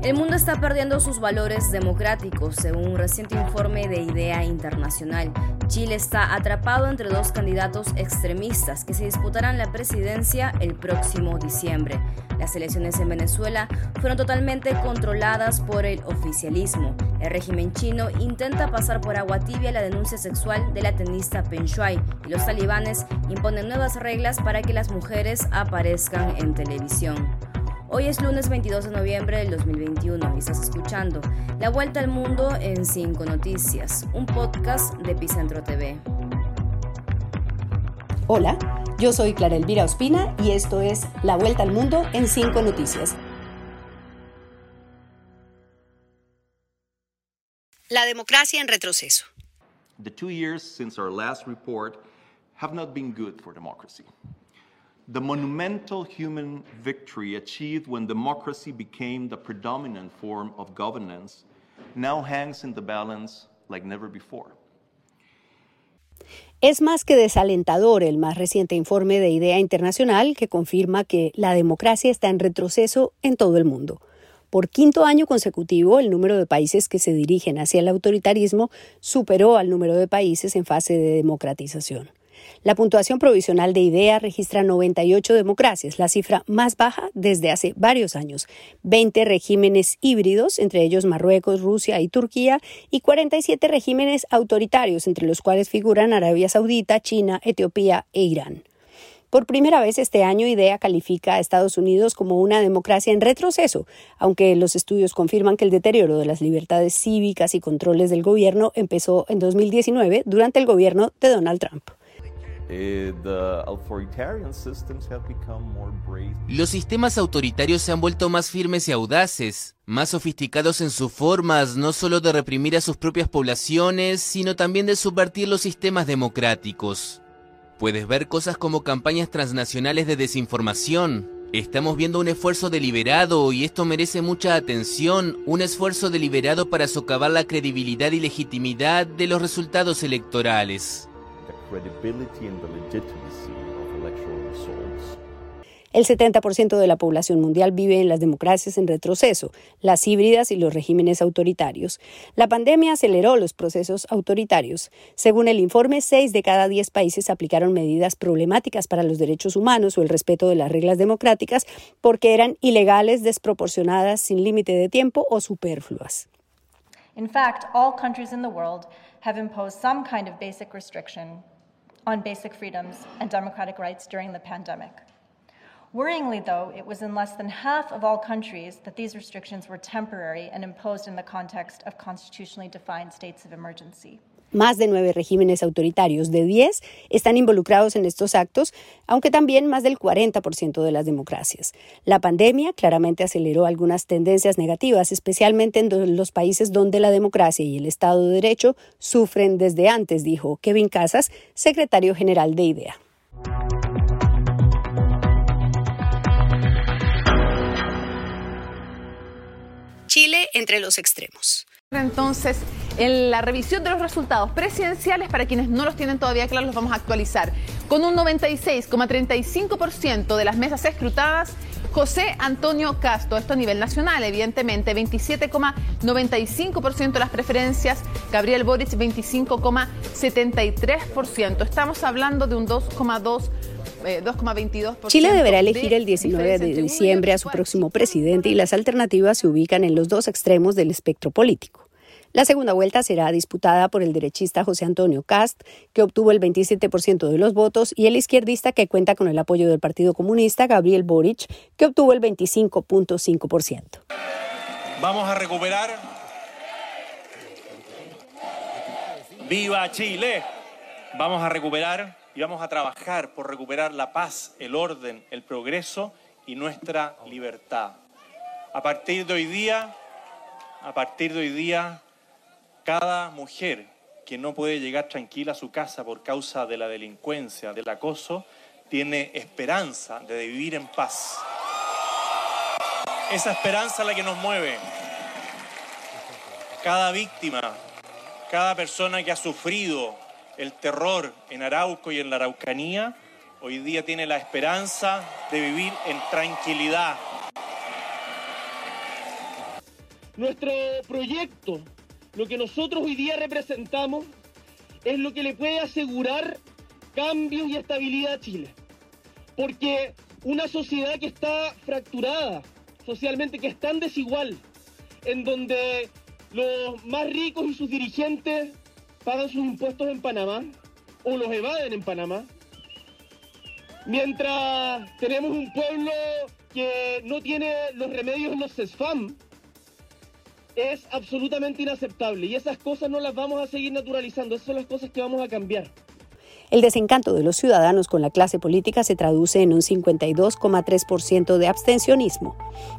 El mundo está perdiendo sus valores democráticos, según un reciente informe de IDEA Internacional. Chile está atrapado entre dos candidatos extremistas que se disputarán la presidencia el próximo diciembre. Las elecciones en Venezuela fueron totalmente controladas por el oficialismo. El régimen chino intenta pasar por agua tibia la denuncia sexual de la tenista Peng Shuai y los talibanes imponen nuevas reglas para que las mujeres aparezcan en televisión. Hoy es lunes 22 de noviembre del 2021 y estás escuchando La Vuelta al Mundo en 5 Noticias, un podcast de Epicentro TV. Hola, yo soy Clara Elvira Ospina y esto es La Vuelta al Mundo en 5 Noticias. La democracia en retroceso. The two years since our last report have not been good for democracy. The monumental human victory achieved when democracy became the predominant form of governance now hangs in the balance like never before. Es más que desalentador el más reciente informe de Idea Internacional que confirma que la democracia está en retroceso en todo el mundo. Por quinto año consecutivo, el número de países que se dirigen hacia el autoritarismo superó al número de países en fase de democratización. La puntuación provisional de IDEA registra 98 democracias, la cifra más baja desde hace varios años, 20 regímenes híbridos, entre ellos Marruecos, Rusia y Turquía, y 47 regímenes autoritarios, entre los cuales figuran Arabia Saudita, China, Etiopía e Irán. Por primera vez este año, IDEA califica a Estados Unidos como una democracia en retroceso, aunque los estudios confirman que el deterioro de las libertades cívicas y controles del gobierno empezó en 2019 durante el gobierno de Donald Trump. Eh, Los sistemas autoritarios se han vuelto más firmes y audaces, más sofisticados en sus formas, no solo de reprimir a sus propias poblaciones, sino también de subvertir los sistemas democráticos. Puedes ver cosas como campañas transnacionales de desinformación. Estamos viendo un esfuerzo deliberado y esto merece mucha atención, un esfuerzo deliberado para socavar la credibilidad y legitimidad de los resultados electorales. El 70% de la población mundial vive en las democracias en retroceso, las híbridas y los regímenes autoritarios. La pandemia aceleró los procesos autoritarios. Según el informe, 6 de cada 10 países aplicaron medidas problemáticas para los derechos humanos o el respeto de las reglas democráticas porque eran ilegales, desproporcionadas, sin límite de tiempo o superfluas. In fact, all countries in the world have imposed some kind of basic restriction on basic freedoms and democratic rights during the pandemic. Worryingly, though, it was in less than half of all countries that these restrictions were temporary and imposed in the context of constitutionally defined states of emergency. Más de nueve regímenes autoritarios de diez están involucrados en estos actos, aunque también más del 40% de las democracias. La pandemia claramente aceleró algunas tendencias negativas, especialmente en los países donde la democracia y el Estado de Derecho sufren desde antes, dijo Kevin Casas, secretario general de IDEA. Chile entre los extremos. Entonces, en la revisión de los resultados presidenciales, para quienes no los tienen todavía claros, los vamos a actualizar. Con un 96,35% de las mesas escrutadas, José Antonio Castro, esto a nivel nacional, evidentemente, 27,95% de las preferencias, Gabriel Boric 25,73%. Estamos hablando de un 2,2%. Eh, Chile deberá elegir el 19 de diciembre a su próximo presidente y las alternativas se ubican en los dos extremos del espectro político. La segunda vuelta será disputada por el derechista José Antonio Cast, que obtuvo el 27% de los votos, y el izquierdista que cuenta con el apoyo del Partido Comunista, Gabriel Boric, que obtuvo el 25.5%. Vamos a recuperar. ¡Viva Chile! Vamos a recuperar y vamos a trabajar por recuperar la paz, el orden, el progreso y nuestra libertad. A partir de hoy día, a partir de hoy día, cada mujer que no puede llegar tranquila a su casa por causa de la delincuencia, del acoso, tiene esperanza de vivir en paz. Esa esperanza es la que nos mueve. Cada víctima, cada persona que ha sufrido el terror en Arauco y en la Araucanía, hoy día tiene la esperanza de vivir en tranquilidad, Nuestro proyecto, lo que nosotros hoy día representamos, es lo que le puede asegurar cambios y estabilidad a Chile. Porque una sociedad que está fracturada socialmente, que es tan desigual, en donde los más ricos y sus dirigentes pagan sus impuestos en Panamá o los evaden en Panamá, mientras tenemos un pueblo que no tiene los remedios en los CESFAM, es absolutamente inaceptable y esas cosas no las vamos a seguir naturalizando, esas son las cosas que vamos a cambiar. El desencanto de los ciudadanos con la clase política se traduce en un 52,3% de abstencionismo.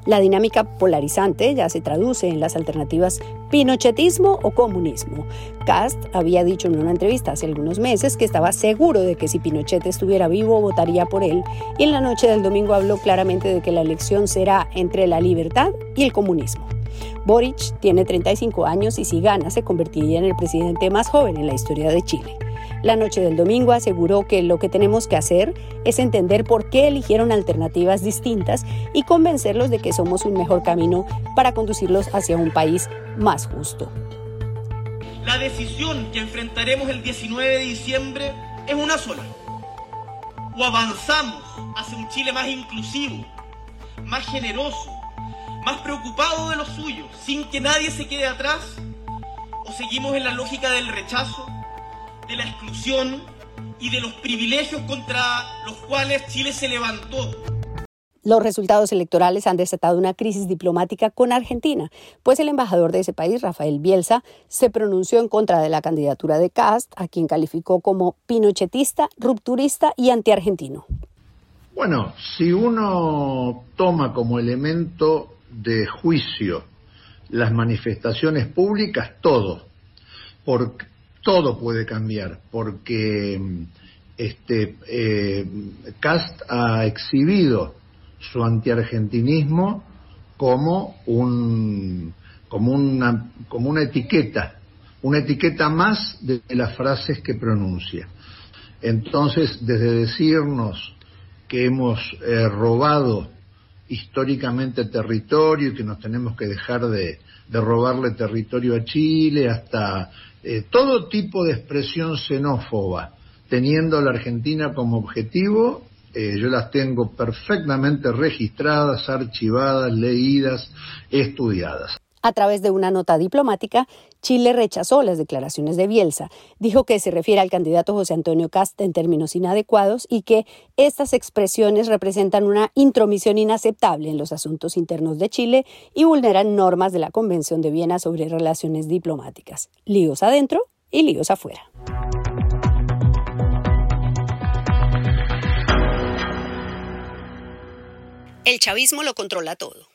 La dinámica polarizante ya se traduce en las alternativas pinochetismo o comunismo. Cast había dicho en una entrevista hace algunos meses que estaba seguro de que si Pinochet estuviera vivo votaría por él y en la noche del domingo habló claramente de que la elección será entre la libertad y el comunismo. Boric tiene 35 años y si gana se convertiría en el presidente más joven en la historia de Chile. La noche del domingo aseguró que lo que tenemos que hacer es entender por qué eligieron alternativas distintas y convencerlos de que somos un mejor camino para conducirlos hacia un país más justo. La decisión que enfrentaremos el 19 de diciembre es una sola. O avanzamos hacia un Chile más inclusivo, más generoso, más preocupado de los suyos, sin que nadie se quede atrás, o seguimos en la lógica del rechazo de la exclusión y de los privilegios contra los cuales Chile se levantó. Los resultados electorales han desatado una crisis diplomática con Argentina, pues el embajador de ese país, Rafael Bielsa, se pronunció en contra de la candidatura de Cast, a quien calificó como pinochetista, rupturista y antiargentino. Bueno, si uno toma como elemento de juicio las manifestaciones públicas, todo, porque todo puede cambiar porque este eh, Cast ha exhibido su antiargentinismo como un como una como una etiqueta una etiqueta más de las frases que pronuncia. Entonces desde decirnos que hemos eh, robado históricamente territorio y que nos tenemos que dejar de, de robarle territorio a Chile hasta eh, todo tipo de expresión xenófoba, teniendo a la Argentina como objetivo, eh, yo las tengo perfectamente registradas, archivadas, leídas, estudiadas. A través de una nota diplomática, Chile rechazó las declaraciones de Bielsa, dijo que se refiere al candidato José Antonio Cast en términos inadecuados y que estas expresiones representan una intromisión inaceptable en los asuntos internos de Chile y vulneran normas de la Convención de Viena sobre relaciones diplomáticas. Líos adentro y líos afuera. El chavismo lo controla todo.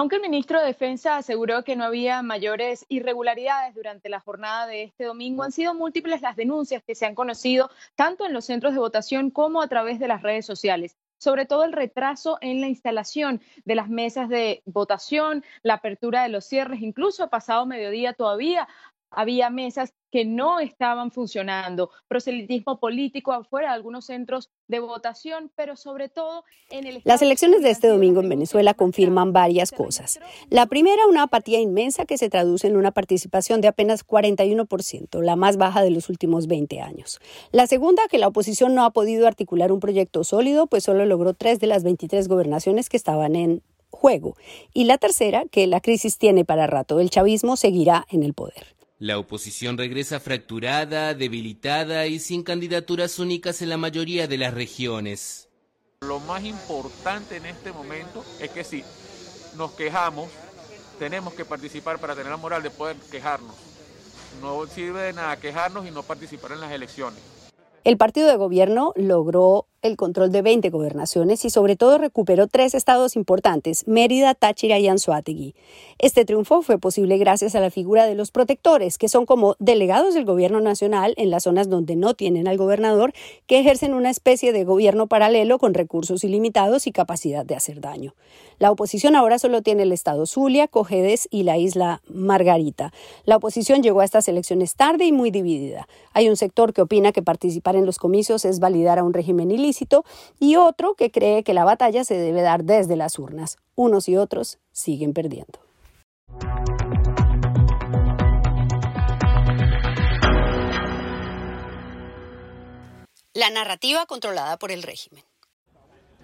Aunque el ministro de Defensa aseguró que no había mayores irregularidades durante la jornada de este domingo, han sido múltiples las denuncias que se han conocido tanto en los centros de votación como a través de las redes sociales sobre todo el retraso en la instalación de las mesas de votación, la apertura de los cierres, incluso pasado mediodía todavía había mesas que no estaban funcionando, proselitismo político afuera de algunos centros de votación, pero sobre todo en el... Las elecciones de este domingo en Venezuela confirman varias cosas. La primera, una apatía inmensa que se traduce en una participación de apenas 41%, la más baja de los últimos 20 años. La segunda, que la oposición no ha podido articular un proyecto sólido, pues solo logró tres de las 23 gobernaciones que estaban en juego. Y la tercera, que la crisis tiene para rato, el chavismo seguirá en el poder. La oposición regresa fracturada, debilitada y sin candidaturas únicas en la mayoría de las regiones. Lo más importante en este momento es que si nos quejamos, tenemos que participar para tener la moral de poder quejarnos. No sirve de nada quejarnos y no participar en las elecciones. El partido de gobierno logró el control de 20 gobernaciones y sobre todo recuperó tres estados importantes, Mérida, Táchira y Anzuategui. Este triunfo fue posible gracias a la figura de los protectores, que son como delegados del gobierno nacional en las zonas donde no tienen al gobernador, que ejercen una especie de gobierno paralelo con recursos ilimitados y capacidad de hacer daño. La oposición ahora solo tiene el estado Zulia, Cojedes y la isla Margarita. La oposición llegó a estas elecciones tarde y muy dividida. Hay un sector que opina que participar en los comicios es validar a un régimen ilícito y otro que cree que la batalla se debe dar desde las urnas. Unos y otros siguen perdiendo. La narrativa controlada por el régimen.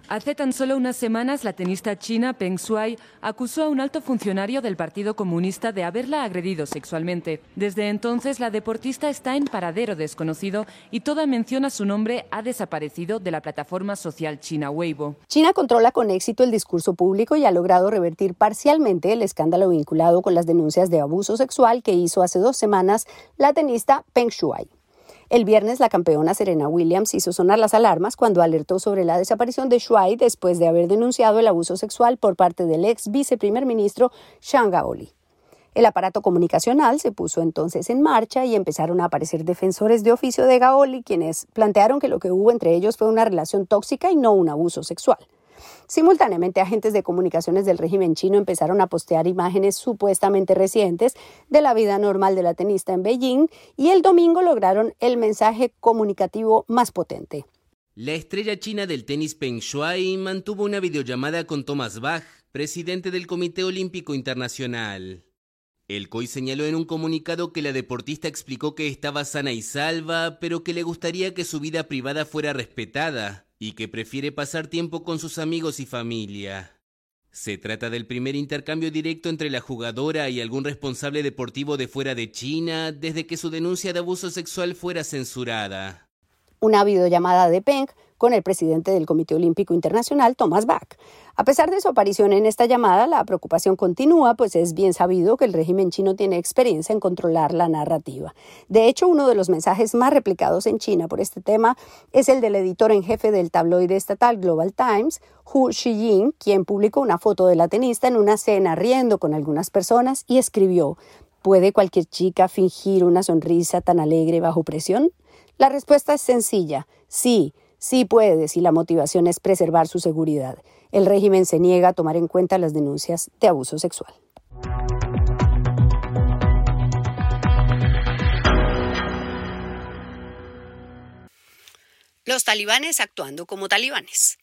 Hace tan solo unas semanas, la tenista china Peng Shuai acusó a un alto funcionario del Partido Comunista de haberla agredido sexualmente. Desde entonces, la deportista está en paradero desconocido y toda mención a su nombre ha desaparecido de la plataforma social china Weibo. China controla con éxito el discurso público y ha logrado revertir parcialmente el escándalo vinculado con las denuncias de abuso sexual que hizo hace dos semanas la tenista Peng Shuai. El viernes, la campeona Serena Williams hizo sonar las alarmas cuando alertó sobre la desaparición de Shuai después de haber denunciado el abuso sexual por parte del ex viceprimer ministro Shang Gaoli. El aparato comunicacional se puso entonces en marcha y empezaron a aparecer defensores de oficio de Gaoli, quienes plantearon que lo que hubo entre ellos fue una relación tóxica y no un abuso sexual. Simultáneamente, agentes de comunicaciones del régimen chino empezaron a postear imágenes supuestamente recientes de la vida normal de la tenista en Beijing y el domingo lograron el mensaje comunicativo más potente. La estrella china del tenis Peng Shuai mantuvo una videollamada con Thomas Bach, presidente del Comité Olímpico Internacional. El COI señaló en un comunicado que la deportista explicó que estaba sana y salva, pero que le gustaría que su vida privada fuera respetada y que prefiere pasar tiempo con sus amigos y familia. Se trata del primer intercambio directo entre la jugadora y algún responsable deportivo de fuera de China desde que su denuncia de abuso sexual fuera censurada. Una videollamada de Peng con el presidente del Comité Olímpico Internacional, Thomas Bach. A pesar de su aparición en esta llamada, la preocupación continúa, pues es bien sabido que el régimen chino tiene experiencia en controlar la narrativa. De hecho, uno de los mensajes más replicados en China por este tema es el del editor en jefe del tabloide estatal Global Times, Hu Xiying, quien publicó una foto de la tenista en una cena riendo con algunas personas y escribió ¿Puede cualquier chica fingir una sonrisa tan alegre bajo presión? La respuesta es sencilla, sí, Sí puede si la motivación es preservar su seguridad. El régimen se niega a tomar en cuenta las denuncias de abuso sexual. Los talibanes actuando como talibanes.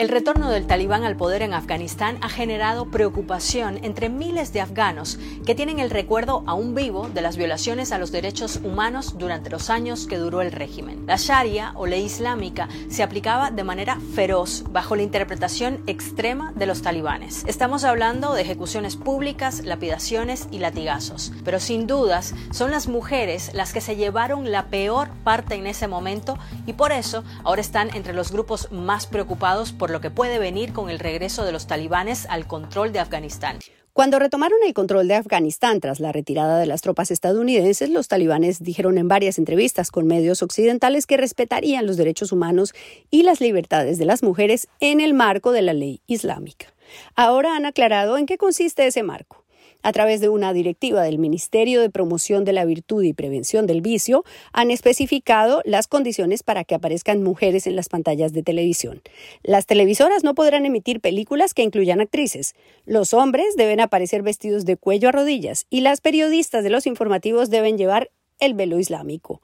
El retorno del talibán al poder en Afganistán ha generado preocupación entre miles de afganos que tienen el recuerdo aún vivo de las violaciones a los derechos humanos durante los años que duró el régimen. La Sharia o ley islámica se aplicaba de manera feroz bajo la interpretación extrema de los talibanes. Estamos hablando de ejecuciones públicas, lapidaciones y latigazos, pero sin dudas son las mujeres las que se llevaron la peor parte en ese momento y por eso ahora están entre los grupos más preocupados por lo que puede venir con el regreso de los talibanes al control de Afganistán. Cuando retomaron el control de Afganistán tras la retirada de las tropas estadounidenses, los talibanes dijeron en varias entrevistas con medios occidentales que respetarían los derechos humanos y las libertades de las mujeres en el marco de la ley islámica. Ahora han aclarado en qué consiste ese marco a través de una directiva del Ministerio de Promoción de la Virtud y Prevención del Vicio, han especificado las condiciones para que aparezcan mujeres en las pantallas de televisión. Las televisoras no podrán emitir películas que incluyan actrices. Los hombres deben aparecer vestidos de cuello a rodillas y las periodistas de los informativos deben llevar el velo islámico.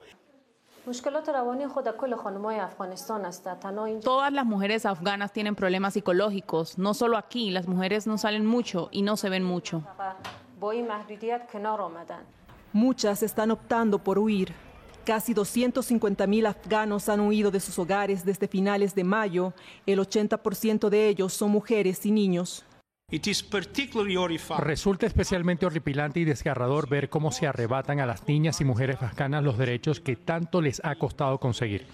Todas las mujeres afganas tienen problemas psicológicos, no solo aquí, las mujeres no salen mucho y no se ven mucho. Muchas están optando por huir. Casi 250.000 afganos han huido de sus hogares desde finales de mayo. El 80% de ellos son mujeres y niños. Resulta especialmente horripilante y desgarrador ver cómo se arrebatan a las niñas y mujeres afganas los derechos que tanto les ha costado conseguir.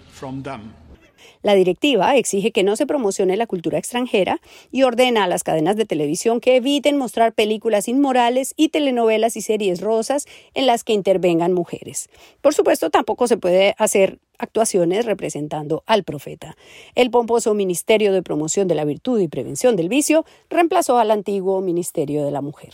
La directiva exige que no se promocione la cultura extranjera y ordena a las cadenas de televisión que eviten mostrar películas inmorales y telenovelas y series rosas en las que intervengan mujeres. Por supuesto, tampoco se puede hacer actuaciones representando al profeta. El pomposo Ministerio de Promoción de la Virtud y Prevención del Vicio reemplazó al antiguo Ministerio de la Mujer.